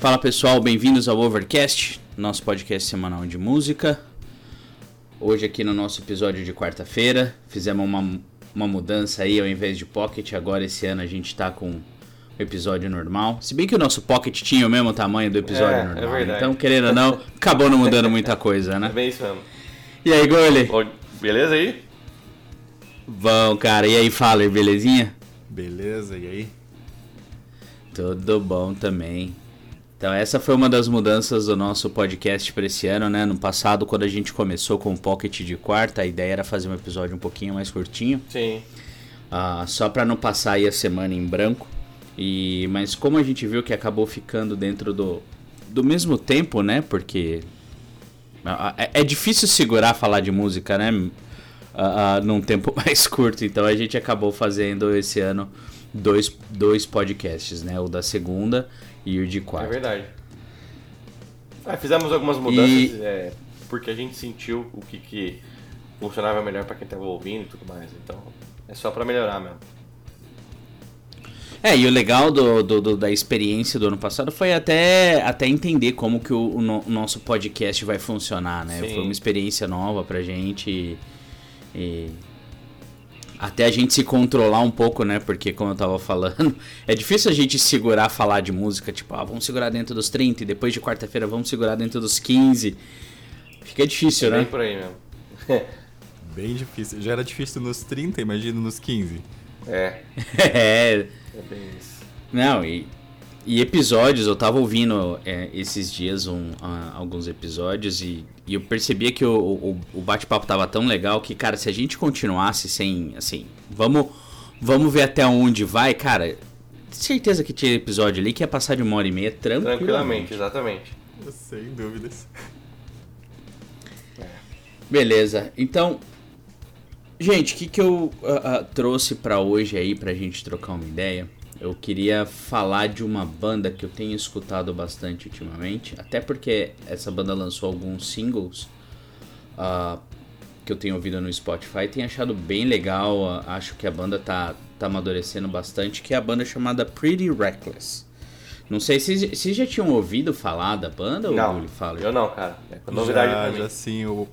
Fala pessoal, bem-vindos ao Overcast, nosso podcast semanal de música. Hoje aqui no nosso episódio de quarta-feira, fizemos uma, uma mudança aí, ao invés de Pocket, agora esse ano a gente tá com o episódio normal. Se bem que o nosso Pocket tinha o mesmo tamanho do episódio É, é normal, verdade. então querendo ou não, acabou não mudando muita coisa, É né? bem isso mesmo. E aí, Gole? Beleza aí? Bom, cara, e aí, Faller, belezinha? Beleza, e aí? Tudo bom também. Então essa foi uma das mudanças do nosso podcast para esse ano, né? No passado, quando a gente começou com o Pocket de quarta, a ideia era fazer um episódio um pouquinho mais curtinho, Sim. ah, só para não passar aí a semana em branco. E mas como a gente viu que acabou ficando dentro do, do mesmo tempo, né? Porque é, é difícil segurar falar de música, né? Ah, ah, num tempo mais curto. Então a gente acabou fazendo esse ano dois, dois podcasts, né? O da segunda o de É quarta. verdade. Ah, fizemos algumas mudanças E- é, porque a gente sentiu o que, que funcionava melhor pra quem tava ouvindo e tudo mais. Então, é só pra melhorar mesmo. É, e o legal do, do- do- da experiência do ano passado foi até, até entender como que o, o no- o nosso podcast vai funcionar, né? Sim. Foi uma experiência nova pra gente e, e até a gente se controlar um pouco, né? Porque como eu tava falando, é difícil a gente segurar falar de música, tipo, ah, vamos segurar dentro dos 30 e depois de quarta-feira vamos segurar dentro dos 15. Fica difícil, É bem né? por aí mesmo. Bem difícil. Já era difícil nos 30, imagina nos 15. É, é, é bem isso. Não, e, e episódios, eu tava ouvindo é, esses dias um, alguns episódios e, e eu percebia que o, o, o bate-papo tava tão legal que, cara, se a gente continuasse sem, assim, vamos, vamos ver até onde vai, cara, certeza que tinha episódio ali que ia passar de uma hora e meia tranquilamente. Tranquilamente, exatamente. Sem dúvidas. Beleza, então, gente, o que, que eu ah, ah, trouxe pra hoje aí pra gente trocar uma ideia? Eu queria falar de uma banda que eu tenho escutado bastante ultimamente, até porque essa banda lançou alguns singles ah, que eu tenho ouvido no Spotify, tenho achado bem legal, ah, acho que a banda tá, tá amadurecendo bastante, que é a banda chamada Pretty Reckless. Não sei se vocês já tinham ouvido falar da banda Não, ou ele fala? eu não, cara. É novidade já, pra mim. já sim, eu,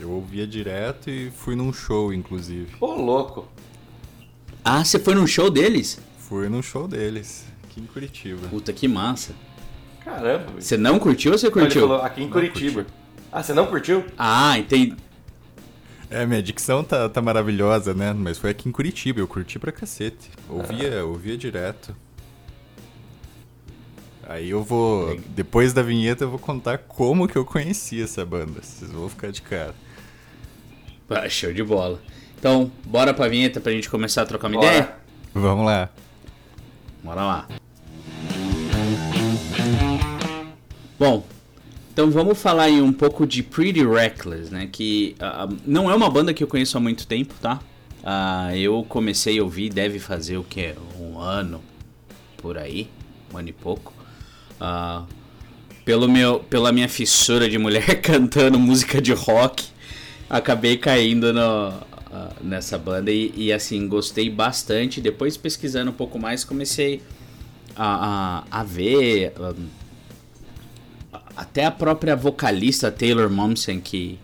eu ouvia direto e fui num show, inclusive. Ô, louco. Ah, você foi num show deles? Fui num show deles, aqui em Curitiba. Puta, que massa. Caramba. Você não curtiu ou você Não, ele curtiu? falou aqui em Não Curitiba. Ah, você não curtiu? Ah, entendi. É, minha dicção tá, tá maravilhosa, né? Mas foi aqui em Curitiba, eu curti pra cacete. Ouvia, ouvia direto. Aí eu vou. Depois da vinheta eu vou contar como que eu conheci essa banda. Vocês vão ficar de cara. Ah, show de bola. Então, bora pra vinheta pra gente começar a trocar uma Bora. ideia? Vamos lá. Bora lá. Bom, então vamos falar aí um pouco de Pretty Reckless, né? Que ah, não é uma banda que eu conheço há muito tempo, tá? Ah, eu comecei a ouvir, deve fazer o que? Um ano por aí, um ano e pouco. Ah, pelo meu, pela minha fissura de mulher cantando música de rock, acabei caindo no, ah, nessa banda e, e, assim, gostei bastante. Depois pesquisando um pouco mais, comecei a, a, a ver ah, até a própria vocalista Taylor Momsen, que,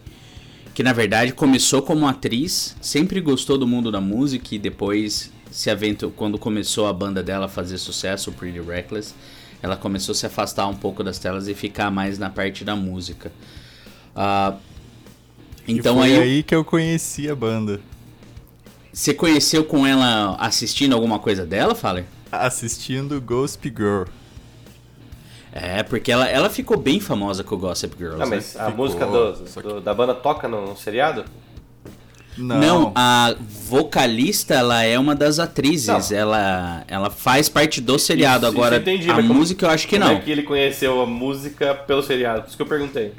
que na verdade começou como atriz, sempre gostou do mundo da música e depois se aventou, quando começou a banda dela a fazer sucesso, Pretty Reckless, ela começou a se afastar um pouco das telas e ficar mais na parte da música. Ah, então e foi aí, aí que eu conheci a banda. você conheceu com ela assistindo alguma coisa dela, Faller? Assistindo Ghost Girl. É, porque ela, ela ficou bem famosa com o Gossip Girls, Ah, né? mas a Ficou, música do- do- da banda toca no, no seriado? Não. a vocalista, ela é uma das atrizes. Não. Ela, ela faz parte do seriado. Isso- isso Agora, eu entendi, a mas como- música eu acho que Como não. é que ele conheceu a música pelo seriado? Por isso que eu perguntei.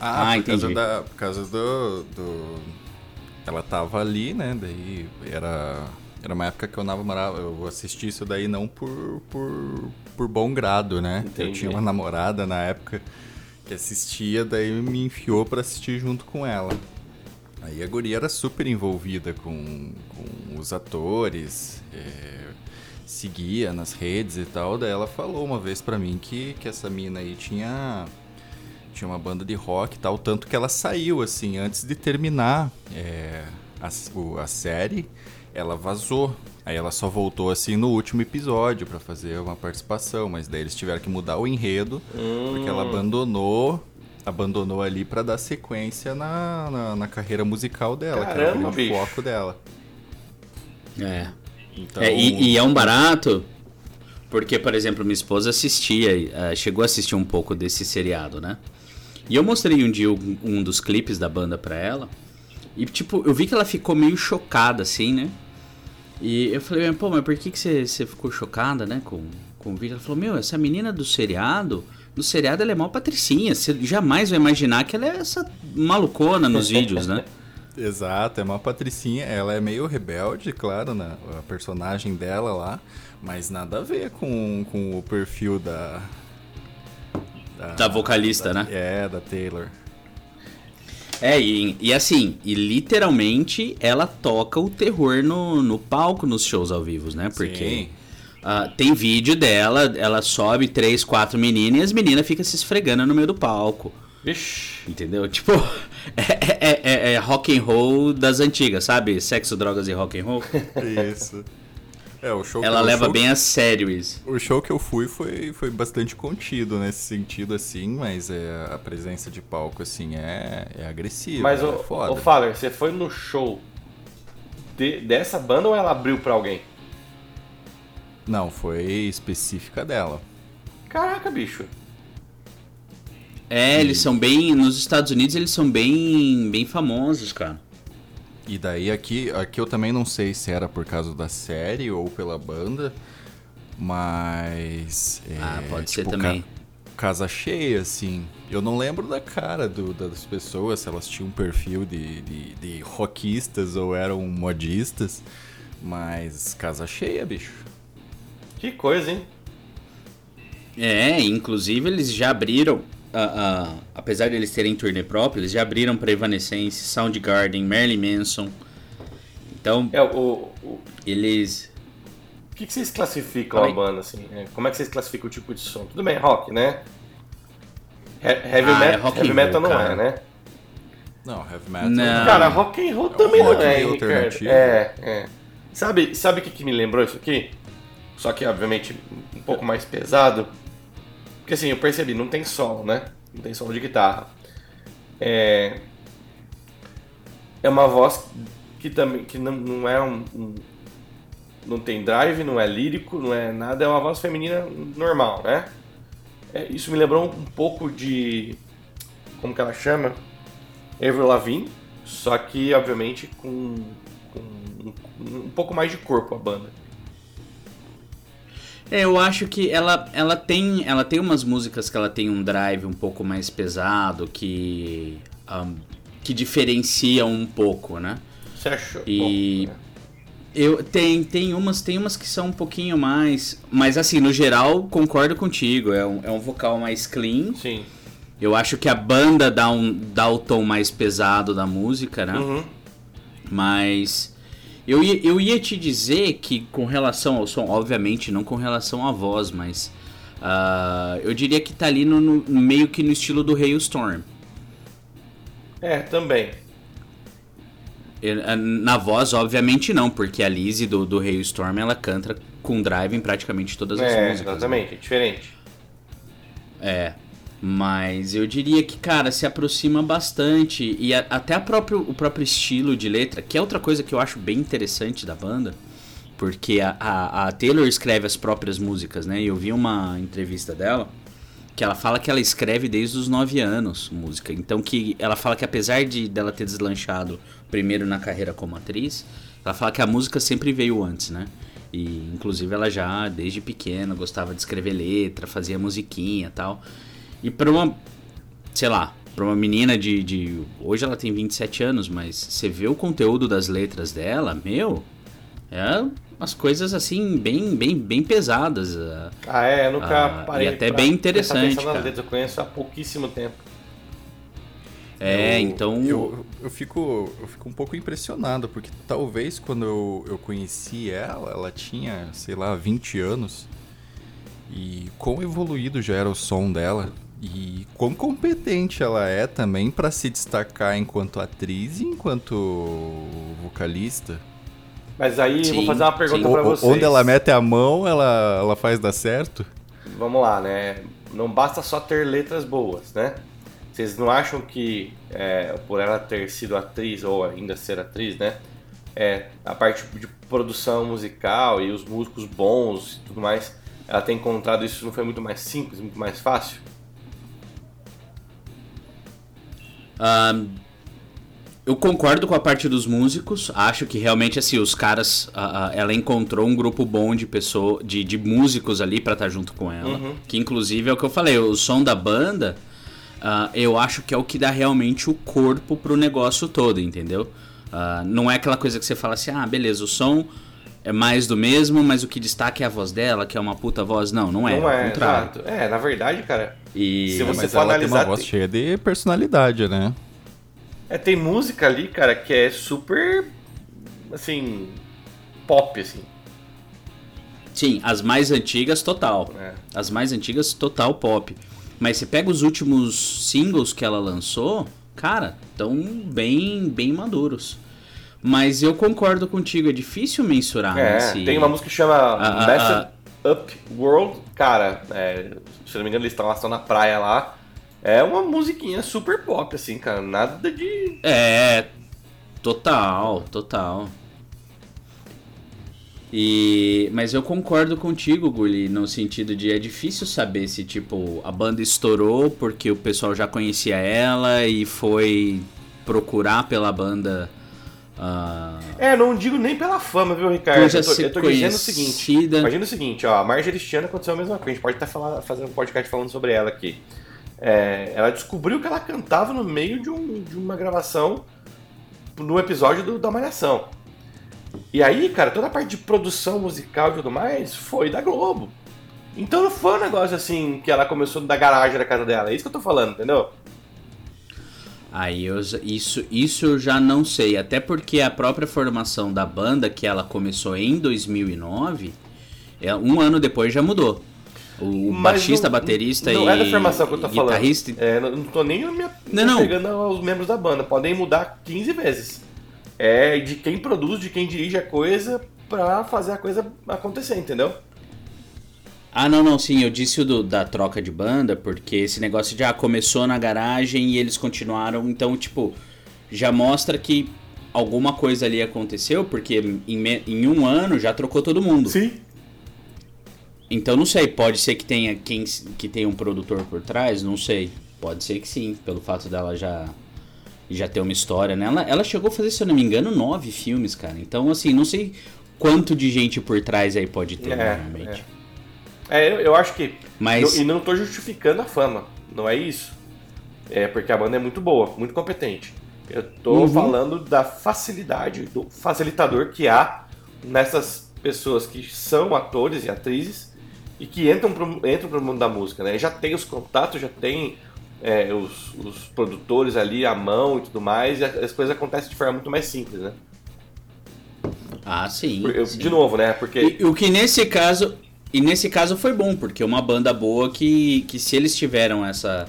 Ah, por causa, entendi. da, por causa do, do. Ela tava ali, né? Daí era. Era uma época que eu namorava. Eu assisti isso daí não por, por, por bom grado, né? Eu Entendi. tinha uma namorada na época que assistia, daí me enfiou pra assistir junto com ela. Aí a guria era super envolvida com, com os atores. é, seguia nas redes e tal, daí ela falou uma vez pra mim que, que essa mina aí tinha tinha uma banda de rock e tal, tanto que ela saiu assim antes de terminar é, a, o- a série, ela vazou. Aí ela só voltou assim no último episódio pra fazer uma participação, mas daí eles tiveram que mudar o enredo porque ela abandonou abandonou ali pra dar sequência na, na, na carreira musical dela, que era Caramba, o foco dela. É. Então, É, e, e é um barato, porque, por exemplo, minha esposa assistia, eh, chegou a assistir um pouco desse seriado, né? E eu mostrei um dia um, dos clipes da banda pra ela, e tipo, eu vi que ela ficou meio chocada, assim, né? E eu falei, pô, mas por que, que você, você ficou chocada, né, com, com o vídeo? Ela falou, meu, essa menina do seriado, no seriado ela é mó patricinha, você jamais vai imaginar que ela é essa malucona nos vídeos, né? Exato, é uma patricinha, ela é meio rebelde, claro, né? A personagem dela lá, mas nada a ver com, com o perfil da. Da vocalista, da- né? É, da Taylor. É, e, e assim, e literalmente ela toca o terror no, no palco nos shows ao vivo, né? Porque ah, tem vídeo dela, ela sobe três, quatro meninas e as meninas ficam se esfregando no meio do palco. Vixe. Entendeu? Tipo, é, é, é, é rock and roll das antigas, sabe? Sexo, drogas e rock and roll. Isso. É, o show Ela o leva show- bem a sério isso. O show que eu fui foi, foi bastante contido nesse sentido, assim, mas é, a presença de palco, assim, é, é agressiva. Mas, é ô, foda. ô Fowler, você foi no show de- dessa banda ou ela abriu pra alguém? Não, foi específica dela. Caraca, bicho. É, eles são bem. Nos Estados Unidos eles são bem, bem famosos, cara. E daí aqui, aqui eu também não sei se era por causa da série ou pela banda, mas. é, Ah, pode ser tipo, também. ca- casa cheia, assim. Eu não lembro da cara do- das pessoas, se elas tinham um perfil de, de, de rockistas ou eram modistas, mas casa cheia, bicho. Que coisa, hein? É, inclusive eles já abriram, apesar de eles terem turnê próprio, eles já abriram pra Evanescence, Soundgarden, Marilyn Manson. Então, É, o, o, eles... o que, que vocês classificam Oi. a banda, assim? É, Como é que vocês classificam o tipo de som? Tudo bem, rock, né? He- Heavy, Ah, met- é rock heavy metal roll, não cara. é, né? Não, heavy metal. Não. Cara, rock and roll É também rock não é, alternativo. É, é. Sabe, sabe o que, que me lembrou isso aqui? Só que, obviamente, um pouco mais pesado. Porque assim, eu percebi, não tem solo, né? Não tem solo de guitarra. É, é uma voz que também que não, não é um, um- Não tem drive, não é lírico, não é nada, é uma voz feminina normal, né? É, isso me lembrou um pouco de. Como que ela chama? Avril Lavigne, só que obviamente com, com um, um pouco mais de corpo a banda. É, eu acho que ela, ela, tem, ela tem umas músicas que ela tem um drive um pouco mais pesado, que, ah, que diferencia um pouco, né? Você achou? E- Bom, né? Eu tem, tem umas tem umas que são um pouquinho mais, mas assim, no geral concordo contigo, é um, é um vocal mais clean. Sim. Eu acho que a banda dá um dá o tom mais pesado da música, né? Uhum. Mas eu ia, eu ia te dizer que com relação ao som, obviamente não com relação à voz, mas ah, eu diria que tá ali no, no- meio que no estilo do Hailstorm. É, também. Ah, Na voz, obviamente não, porque a Lizzie do, do Hailstorm ela canta com drive em praticamente todas as É, músicas. né? exatamente, é diferente. É. Mas eu diria que, cara, se aproxima bastante. E a- até a próprio, o próprio estilo de letra, que é outra coisa que eu acho bem interessante da banda. Porque a, a, a Taylor escreve as próprias músicas, né? E eu vi uma entrevista dela que ela fala que ela escreve desde os 9 anos música. Então que ela fala que apesar de dela ter deslanchado primeiro na carreira como atriz, ela fala que a música sempre veio antes, né? E inclusive ela já desde pequena gostava de escrever letra, fazia musiquinha tal. E pra uma, sei lá, pra uma menina de, de hoje ela tem 27 anos, mas você vê o conteúdo das letras dela, meu, é umas coisas assim bem bem bem pesadas. ah. É, eu nunca Ah, parei. e até pra bem interessante, cara. letras, Eu conheço há pouquíssimo tempo. É, Eu- então. Eu, eu, fico, eu fico um pouco impressionado, porque talvez quando eu, eu conheci ela, ela tinha, sei lá, 20 anos. E quão evoluído já era o som dela. E quão competente ela é também pra se destacar enquanto atriz e enquanto vocalista. Mas aí eu vou Sim, fazer uma pergunta sim. pra O- vocês. onde ela mete a mão, ela, ela faz dar certo? Vamos lá, né? Não basta só ter letras boas, né? Vocês não acham que é, por ela ter sido atriz ou ainda ser atriz, né? É, a parte de produção musical e os músicos bons e tudo mais, ela tem encontrado isso não foi muito mais simples, muito mais fácil? Ah, eu concordo com a parte dos músicos. Acho que realmente assim os caras, ah, ela encontrou um grupo bom de pessoa, de, de músicos ali pra estar junto com ela. Uhum. Que inclusive é o que eu falei, o som da banda, ah, eu acho que é o que dá realmente o corpo pro negócio todo, entendeu? Ah, não é aquela coisa que você fala assim, ah, beleza, o som é mais do mesmo, mas o que destaca é a voz dela, que é uma puta voz. Não, não é. não é, exato. É, na verdade, cara, E Se você Mas for ela tem uma analisar, voz tem- cheia de personalidade, né? é, tem música ali, cara, que é super, assim, pop, assim. Sim, as mais antigas, total. né? As mais antigas, total pop. Mas você pega os últimos singles que ela lançou, cara, tão bem, bem maduros. Mas eu concordo contigo, é difícil mensurar. É, né, se- tem uma música que chama Ah, ah, Up World. Cara, é, se eu não me engano, eles estão lá, estão na praia lá. É uma musiquinha super pop, assim, cara. Nada de. É, total, total. E, mas eu concordo contigo, Guli, no sentido de é difícil saber se tipo a banda estourou porque o pessoal já conhecia ela e foi procurar pela banda. Ah, É, não digo nem pela fama, viu, Ricardo? Eu tô, eu tô dizendo o seguinte. Imagina o seguinte, ó, a Marjorie Stiana aconteceu a mesma coisa. A gente pode estar falando, fazendo um podcast falando sobre ela aqui. É, ela descobriu que ela cantava no meio de, um- de uma gravação no episódio do- da Malhação. E aí, cara, toda a parte de produção musical e tudo mais foi da Globo. Então não foi um negócio assim que ela começou da garagem da casa dela. É isso que eu tô falando, entendeu? Aí eu, isso, isso eu já não sei, até porque a própria formação da banda, que ela começou em 2009, é, um ano depois já mudou. O Mas baixista, não- baterista não e é da formação que eu tô falando. guitarrista. É, não, não tô nem me, Não, não. pegando aos membros da banda. Podem mudar 15 vezes. É de quem produz, de quem dirige a coisa pra fazer a coisa acontecer, entendeu? Ah, não, não, sim, eu disse o do- da troca de banda, porque esse negócio já começou na garagem e eles continuaram, então, tipo, já mostra que alguma coisa ali aconteceu, porque em, me- em um ano já trocou todo mundo. Sim. Então não sei, pode ser que tenha quem que tenha um produtor por trás, não sei. Pode ser que sim, pelo fato dela já já ter uma história, né? Ela, ela chegou a fazer, se eu não me engano, nove filmes, cara. Então, assim, não sei quanto de gente por trás aí pode ter, É, realmente. É, eu, eu acho que. Mas- eu- e não tô justificando a fama, não é isso. É porque a banda é muito boa, muito competente. Eu tô Uhum. falando da facilidade, do facilitador que há nessas pessoas que são atores e atrizes e que entram pro, entram pro mundo da música, né? Já tem os contatos, já tem é, os, os produtores ali à mão e tudo mais, e as coisas acontecem de forma muito mais simples, né? Ah, sim. Eu- sim. de novo, né? Porque E, o que nesse caso. E nesse caso foi bom, porque uma banda boa que, que se eles tiveram essa.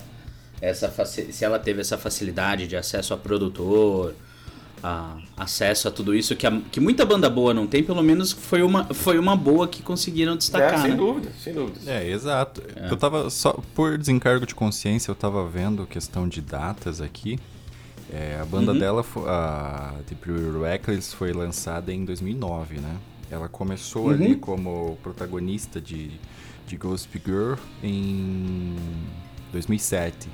essa se ela teve essa facilidade de acesso a produtor, a- acesso a tudo isso que, a- que muita banda boa não tem, pelo menos foi uma, foi uma boa que conseguiram é, destacar. sem né? dúvida, sem dúvida. É, exato. Eu tava só por desencargo de consciência, eu tava vendo questão de datas aqui. É, a banda Uhum. dela, a The Pure Reckless, foi lançada em 2009, né? Ela começou Uhum. ali como protagonista de, de Ghost Girl em 2007.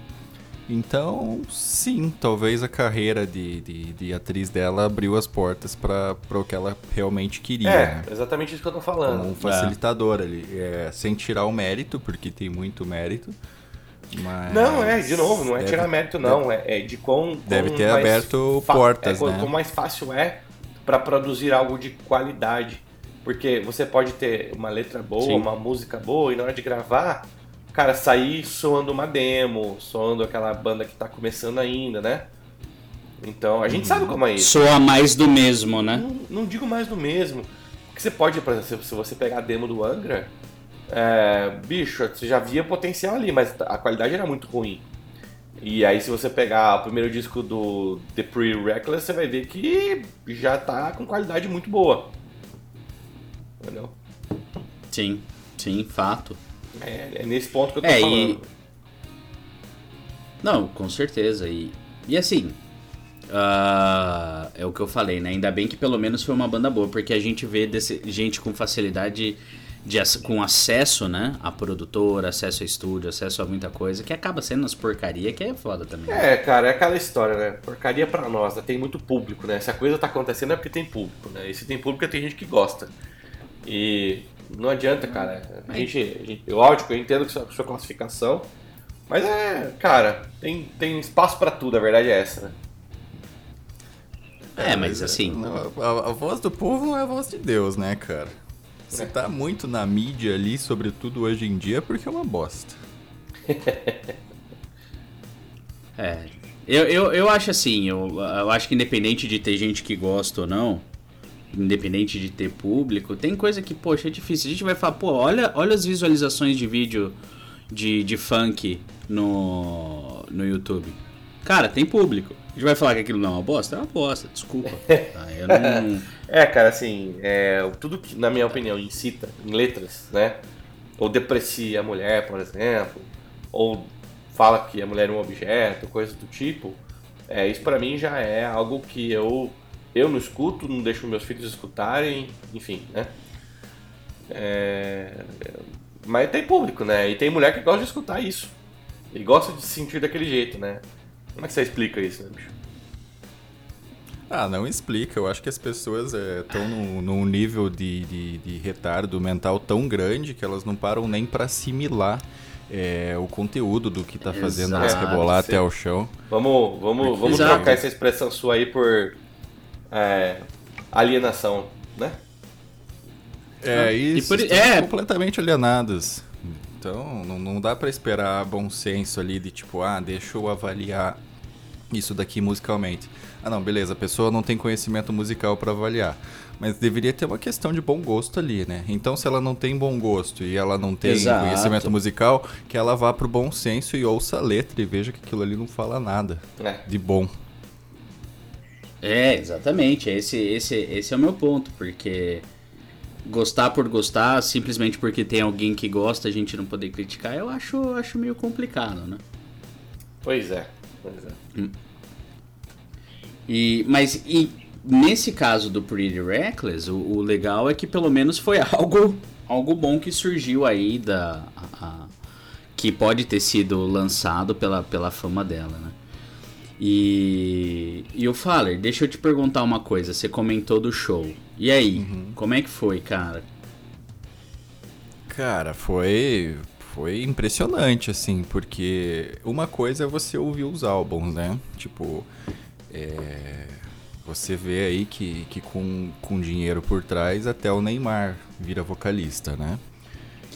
Então, sim, talvez a carreira de, de, de atriz dela abriu as portas para o que ela realmente queria. É, né? exatamente isso que eu tô como falando. um facilitador ali, é, sem tirar o mérito, porque tem muito mérito. Mas Não, é, de novo, não é deve- tirar mérito, não. É, é de quão. Deve quão ter aberto portas, é, né? Quão mais fácil é pra produzir algo de qualidade. Porque você pode ter uma letra boa, Sim. uma música boa, e na hora de gravar, cara, sair soando uma demo, soando aquela banda que tá começando ainda, né? Então, a gente sabe como é isso. Soa mais do mesmo, né? Não, não digo mais do mesmo. Porque você pode, por exemplo, se você pegar a demo do Angra, é, bicho, você já via potencial ali, mas a qualidade era muito ruim. E aí, se você pegar o primeiro disco do The Pretty Reckless, você vai ver que já tá com qualidade muito boa. Entendeu? Sim, sim, fato. É, é nesse ponto que eu tô É, falando. e- Não, com certeza. E, e assim, ah, é o que eu falei, né? Ainda bem que pelo menos foi uma banda boa, porque a gente vê desse- gente com facilidade, de, com acesso, né? A produtora, acesso a estúdio, acesso a muita coisa, que acaba sendo as porcaria, que é foda também. né? É, cara, é aquela história, né? Porcaria pra nós, né? Tem muito público, né? Se a coisa tá acontecendo é porque tem público, né? E se tem público é tem gente que gosta. E não adianta, cara. A gente, a gente, eu, lógico, eu entendo que sua, sua classificação, mas é, cara, tem, tem espaço pra tudo, a verdade é essa, né? É, mas assim, Não, a, a voz do povo não é a voz de Deus, né, cara? Se tá muito na mídia ali, sobretudo hoje em dia, é porque é uma bosta. É. Eu, eu, eu acho assim, eu, eu acho que independente de ter gente que gosta ou não, independente de ter público, tem coisa que, poxa, é difícil. A gente vai falar, pô, olha, olha as visualizações de vídeo de, de funk no, no YouTube. Cara, tem público. A gente vai falar que aquilo não é uma bosta? É uma bosta, desculpa. Eu não... É, cara, assim, é, tudo que, na minha opinião, incita em letras, né? Ou deprecia a mulher, por exemplo, ou fala que a mulher é um objeto, coisa do tipo, é, isso pra mim já é algo que eu, eu não escuto, não deixo meus filhos escutarem, enfim, né? É, mas tem público, né? E tem mulher que gosta de escutar isso. E gosta de se sentir daquele jeito, né? Como é que você explica isso, né, bicho? Ah, não explica. Eu acho que as pessoas estão num, num nível de, de, de retardo mental tão grande que elas não param nem pra assimilar é, o conteúdo do que tá fazendo elas rebolar sim. até o chão. Vamos, vamos, vamos Exato. trocar essa expressão sua aí por é, alienação, né? É, E isso. por- estão é. completamente alienados. Então, não, não dá pra esperar bom senso ali de tipo, ah, deixa eu avaliar isso daqui musicalmente. Ah, não, beleza, a pessoa não tem conhecimento musical pra avaliar. Mas deveria ter uma questão de bom gosto ali, né? Então, se ela não tem bom gosto e ela não tem Exato. conhecimento musical, que ela vá pro bom senso e ouça a letra e veja que aquilo ali não fala nada É. de bom. É, exatamente. Esse, esse, esse é o meu ponto, porque gostar por gostar, simplesmente porque tem alguém que gosta, a gente não poder criticar, eu acho, acho meio complicado, né? Pois é, pois é. E, mas e nesse caso do Pretty Reckless, o, o legal é que pelo menos foi algo, algo bom que surgiu aí da. a- a- que pode ter sido lançado pela, pela fama dela, né? E, e o Faller, deixa eu te perguntar uma coisa. Você comentou do show. E aí, como é que foi, cara? Cara, foi foi impressionante assim, porque uma coisa é você ouvir os álbuns, né? Tipo, é, você vê aí que, que com, com dinheiro por trás até o Neymar vira vocalista, né?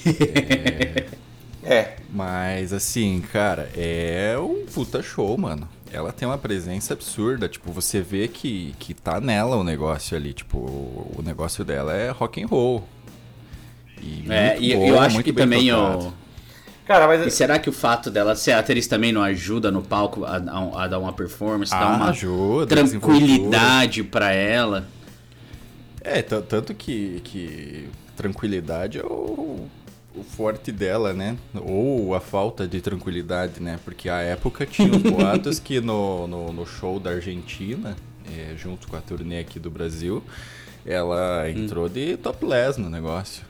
É, Mas assim, cara, é um puta show, mano. Ela tem uma presença absurda, tipo, você vê que, que tá nela o negócio ali, tipo, o negócio dela é rock and roll. E É, e bom, eu acho que também o. cara, mas E será que o fato dela ser atriz também não ajuda no palco a, a- a dar uma performance, Ah, dar uma ajuda, tranquilidade pra ela? É, tanto que, que tranquilidade é o, o forte dela, né? Ou a falta de tranquilidade, né? Porque a época tinha os boatos que no, no, no show da Argentina, é, junto com a turnê aqui do Brasil, ela entrou de topless no negócio.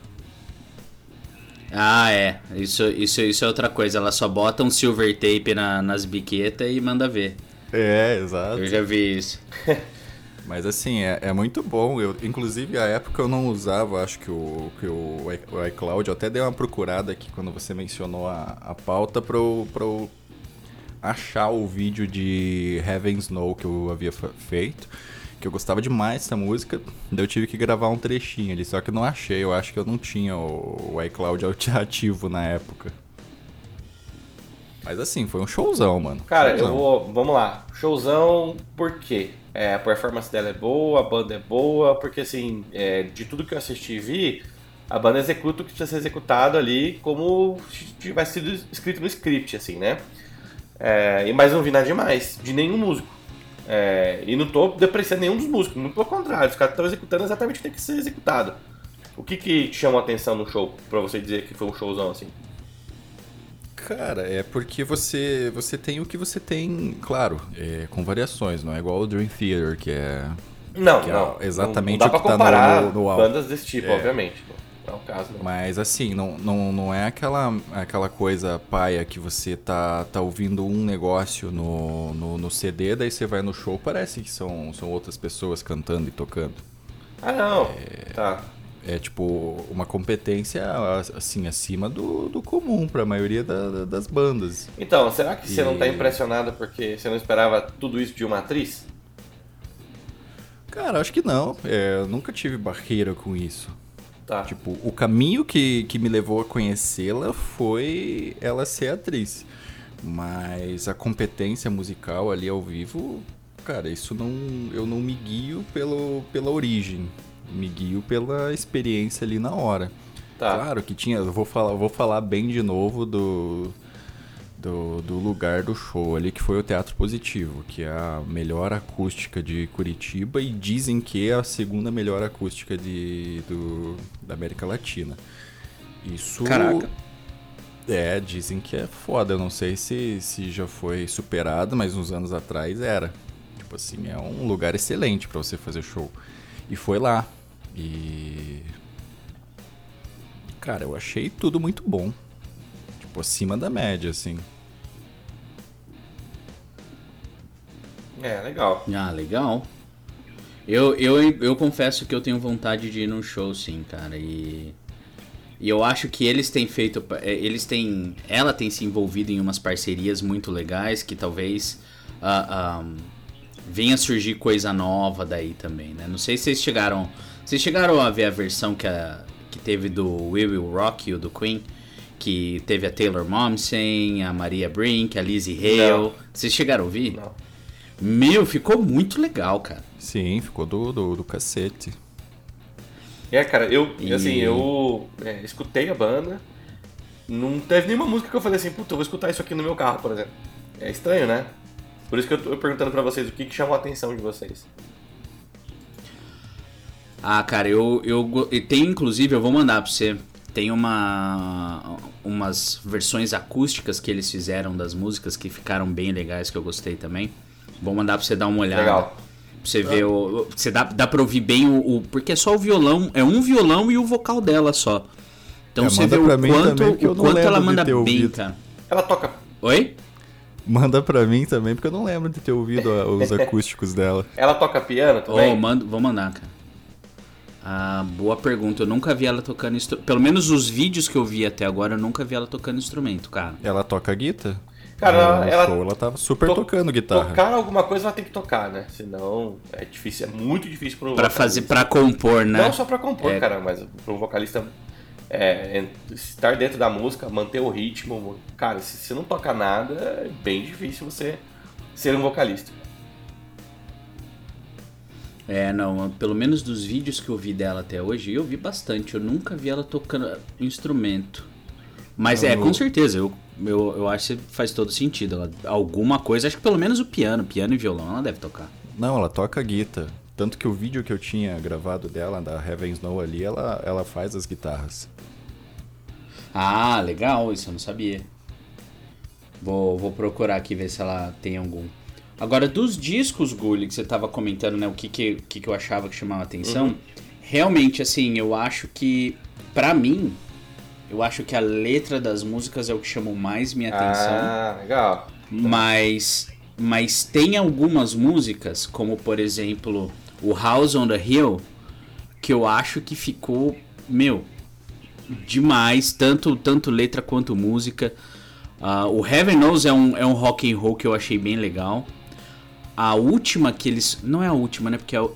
Ah, é. Isso, isso, isso é outra coisa. Ela só bota um silver tape na- nas biquetas e manda ver. É, exato. Eu já vi isso. Mas assim, é, é muito bom. Eu, inclusive, a época eu não usava, acho que o, que o, o iCloud. Eu até dei uma procurada aqui quando você mencionou a, a pauta pra eu, achar o vídeo de Heaven Snow que eu havia feito. Que eu gostava demais dessa música. Daí eu tive que gravar um trechinho ali, só que não achei. Eu acho que eu não tinha o, o iCloud ati- ativo na época. Mas assim, foi um showzão, mano. Cara, showzão. eu vou. Vamos lá. Showzão, por quê? É, a performance dela é boa, a banda é boa, porque assim, é, de tudo que eu assisti e vi, a banda executa o que precisa ser executado ali como se tivesse sido escrito no script, assim, né? É, e mas não vi nada demais, de nenhum músico. É, e não tô depreciando nenhum dos músicos, muito pelo contrário, os caras estão executando exatamente o que tem que ser executado. O que que te chamou a atenção no show, pra você dizer que foi um showzão assim? Cara, é porque você você tem o que você tem, claro, é, com variações, não é igual o Dream Theater, que é Não, Que é não. exatamente não, dá o que pra tá no- comparar no- no bandas desse tipo, É. obviamente. Não é o caso, não. Mas assim, não, não, não é aquela, aquela coisa paia que você tá, tá ouvindo um negócio no, no, no CD, daí você vai no show, parece que são, são outras pessoas cantando e tocando. Ah, não. Tá. É tipo uma competência assim, acima do, do comum pra maioria da- da- das bandas. Então, será que você não tá E- impressionado porque você não esperava tudo isso de uma atriz? Cara, acho que não. É, eu nunca tive barreira com isso. Tá. Tipo, o caminho que, que me levou a conhecê-la foi ela ser atriz. Mas a competência musical ali ao vivo, cara, isso não. Eu não me guio pelo, pela origem. Me guio pela experiência ali na hora. Tá. Claro que tinha. Eu vou falar, vou falar bem de novo do, do, do lugar do show ali, que foi o Teatro Positivo, que é a melhor acústica de Curitiba e dizem que é a segunda melhor acústica de, do, da América Latina. Isso. Caraca. É, dizem que é foda. Eu não sei se, se já foi superado, mas uns anos atrás era. Tipo assim, é um lugar excelente pra você fazer show. E foi lá. E. Cara, eu achei tudo muito bom. Tipo, acima da média, assim. É, legal. Ah, legal. Eu, eu, eu confesso que eu tenho vontade de ir num show, sim, cara. E, e eu acho que eles têm feito. é, Eles têm. Ela tem se envolvido em umas parcerias muito legais que talvez ah, ah, venha surgir coisa nova daí também, né? Não sei se vocês chegaram. Vocês chegaram a ver a versão que, a, que teve do We Will Rock You do Queen? Que teve a Taylor Momsen, a Maria Brink, a Lizzie Hale. Não. Vocês chegaram a ouvir? Não. Meu, ficou muito legal, cara. Sim, ficou do, do, do cacete. É, cara, eu, E- assim, eu é, escutei a banda. Não teve nenhuma música que eu falei assim, puta, eu vou escutar isso aqui no meu carro, por exemplo. É estranho, né? Por isso que eu tô perguntando pra vocês o que, que chamou a atenção de vocês. Ah, cara, eu, eu e tem inclusive, eu vou mandar pra você. Tem uma umas versões acústicas que eles fizeram das músicas que ficaram bem legais que eu gostei também. Vou mandar pra você dar uma olhada. Legal. Pra você ver o. Você dá, dá pra ouvir bem o, o- Porque é só o violão. É um violão e o vocal dela só. Então É, você vê o pra mim quanto, também, porque eu o não quanto lembro ela de manda bem, ouvido. cara. Ela toca. Oi? Manda pra mim também, porque eu não lembro de ter ouvido os acústicos dela. Ela toca piano Oh, também? mando, vou mandar, cara. Ah, boa pergunta. Eu nunca vi ela tocando instrumento. Pelo menos os vídeos que eu vi até agora, eu nunca vi ela tocando instrumento, cara. Ela toca guitarra? Cara, É, ela- ela show ela tava super To- tocando guitarra. Tocar alguma coisa ela tem que tocar, né? Senão é difícil, é muito difícil para um Pra fazer, pra compor, né? Não só pra compor, É. cara, mas para um vocalista é, estar dentro da música, manter o ritmo. Cara, se você não toca nada, é bem difícil você ser um vocalista. É, não, pelo menos dos vídeos que eu vi dela até hoje, eu vi bastante. Eu nunca vi ela tocando instrumento. Mas é, Eu- com certeza, eu, eu, eu acho que faz todo sentido. Ela, alguma coisa, acho que pelo menos o piano, piano e violão, ela deve tocar. Não, ela toca guitarra. Tanto que o vídeo que eu tinha gravado dela, da Heaven Snow ali, ela, ela faz as guitarras. Ah, legal, isso eu não sabia. Vou, vou procurar aqui ver se ela tem algum. Agora, dos discos, Gulli, que você tava comentando, né? O que, que, que, que eu achava que chamava atenção. Realmente, assim, eu acho que, pra mim, eu acho que a letra das músicas é o que chamou mais minha atenção. Ah, legal. Mas, mas tem algumas músicas, como por exemplo o House on the Hill, que eu acho que ficou, meu, demais, tanto, tanto letra quanto música. Ah, o Heaven Knows é um, é um rock and roll que eu achei bem legal. A última que eles. Não é a última, né? Porque é o-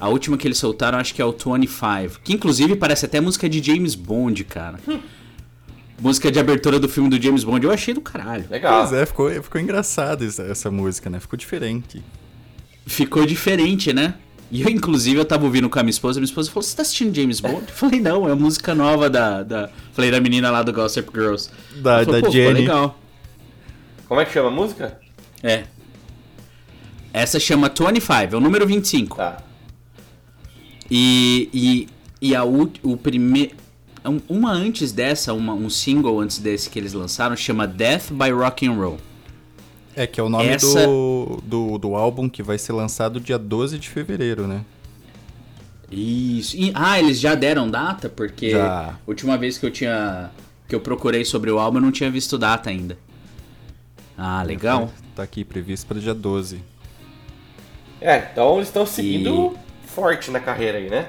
a última que eles soltaram acho que é o 25. Que inclusive parece até música de James Bond, cara. música de abertura do filme do James Bond, eu achei do caralho. Legal. Pois é, ficou, ficou engraçado essa, essa música, né? Ficou diferente. Ficou diferente, né? E eu, inclusive, eu tava ouvindo com a minha esposa, minha esposa falou, você tá assistindo James Bond? Eu falei, não, é a música nova da... da... Falei, da menina lá do Gossip Girls. Da, falou, da "Pô, ficou Jenny. legal. Como é que chama a música? É. Essa chama 25, é o número 25. Tá. E, e, e a, o primeiro. Uma antes dessa, uma, um single antes desse que eles lançaram, chama Death by Rock and Roll. É, que é o nome Essa- do, do, do álbum que vai ser lançado dia 12 de fevereiro, né? Isso. E- ah, eles já deram data? Porque Já. a última vez que eu tinha. que eu procurei sobre o álbum, eu não tinha visto data ainda. Ah, legal. Tá aqui, previsto para dia 12. É, então eles estão seguindo forte na carreira aí, né?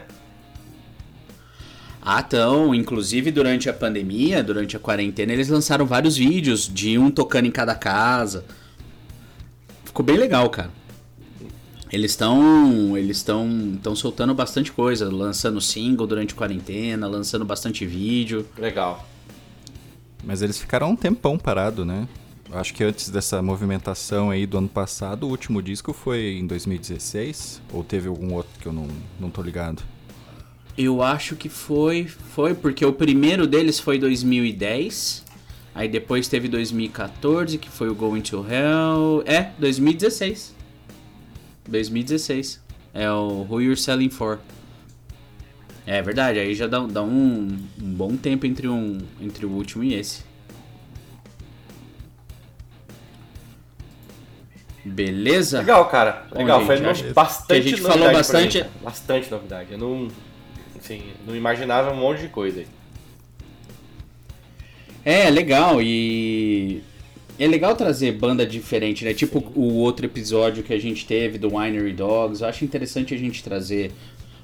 Ah, então, inclusive durante a pandemia, durante a quarentena, eles lançaram vários vídeos de um tocando em cada casa. Ficou bem legal, cara. Eles estão eles estão estão soltando bastante coisa, lançando single durante a quarentena, lançando bastante vídeo. Legal. Mas eles ficaram um tempão parado, né? Acho que antes dessa movimentação aí do ano passado, o último disco foi em 2016? Ou teve algum outro que eu não, não tô ligado? Eu acho que foi, foi porque o primeiro deles foi 2010. Aí depois teve 2014, que foi o Going to Hell. É, 2016. 2016. É o Who You're Selling For. É verdade, aí já dá, dá um, um bom tempo entre, um, entre o último e esse. Beleza? Legal, cara. Legal. Bom, Foi gente, no- bastante a gente falou bastante- mim, bastante novidade. Eu não, assim, não imaginava um monte de coisa aí. É, legal, e é legal trazer banda diferente, né? Tipo o outro episódio que a gente teve do Winery Dogs. Eu acho interessante a gente trazer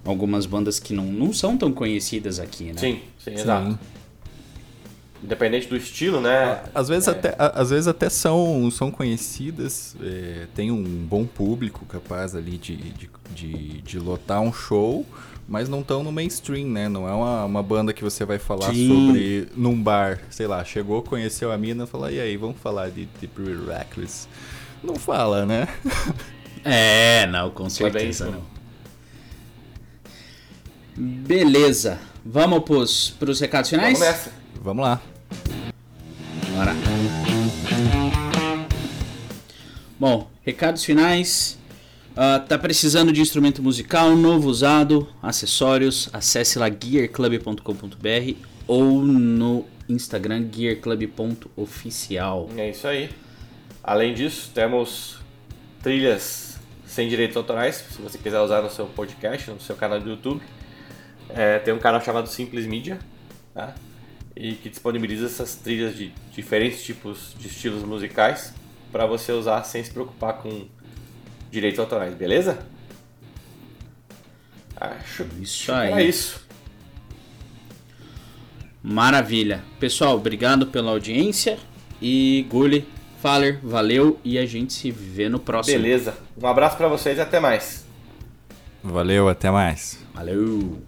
algumas bandas que não, não são tão conhecidas aqui, né? Sim, sim, exato. Independente do estilo, né? Às vezes, É. até, às vezes até são, são conhecidas, é, tem um bom público capaz ali de, de, de, de lotar um show, mas não estão no mainstream, né? Não é uma, uma banda que você vai falar Sim. sobre num bar, sei lá, chegou, conheceu a mina, fala, e aí, vamos falar de, de Pretty Reckless. Não fala, né? É, não, com certeza não. Beleza, vamos pros, pros recados finais? Vamos nessa. Vamos lá. Bora. Bom, recados finais. Ah, tá precisando de instrumento musical novo usado, acessórios? Acesse lá gearclub.com.br ou no Instagram gearclub.oficial. É isso aí. Além disso, temos trilhas sem direitos autorais, se você quiser usar no seu podcast, no seu canal do YouTube. É, tem um canal chamado Simples Media, tá? E que disponibiliza essas trilhas de diferentes tipos de estilos musicais para você usar sem se preocupar com direitos autorais, beleza? Acho Isso que aí. é isso. Maravilha. Pessoal, obrigado pela audiência. E Gulli, Faller, valeu e a gente se vê no próximo. Beleza. Um abraço para vocês e até mais. Valeu, até mais. Valeu.